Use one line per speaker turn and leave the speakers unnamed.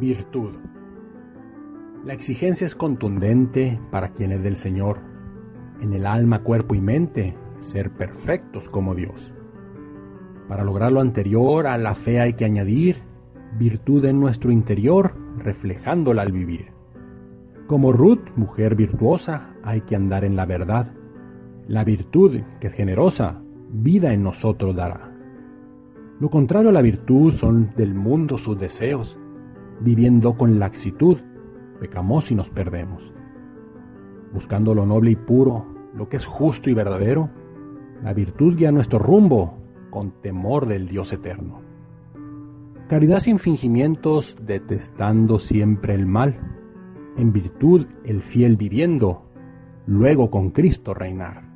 Virtud. La exigencia es contundente para quien es del Señor. En el alma, cuerpo y mente, ser perfectos como Dios. Para lograr lo anterior a la fe hay que añadir virtud en nuestro interior, reflejándola al vivir. Como Ruth, mujer virtuosa, hay que andar en la verdad. La virtud, que es generosa, vida en nosotros dará. Lo contrario a la virtud son del mundo sus deseos. Viviendo con laxitud, pecamos y nos perdemos. Buscando lo noble y puro, lo que es justo y verdadero, la virtud guía nuestro rumbo con temor del Dios eterno. Caridad sin fingimientos, detestando siempre el mal. En virtud el fiel viviendo, luego con Cristo reinar.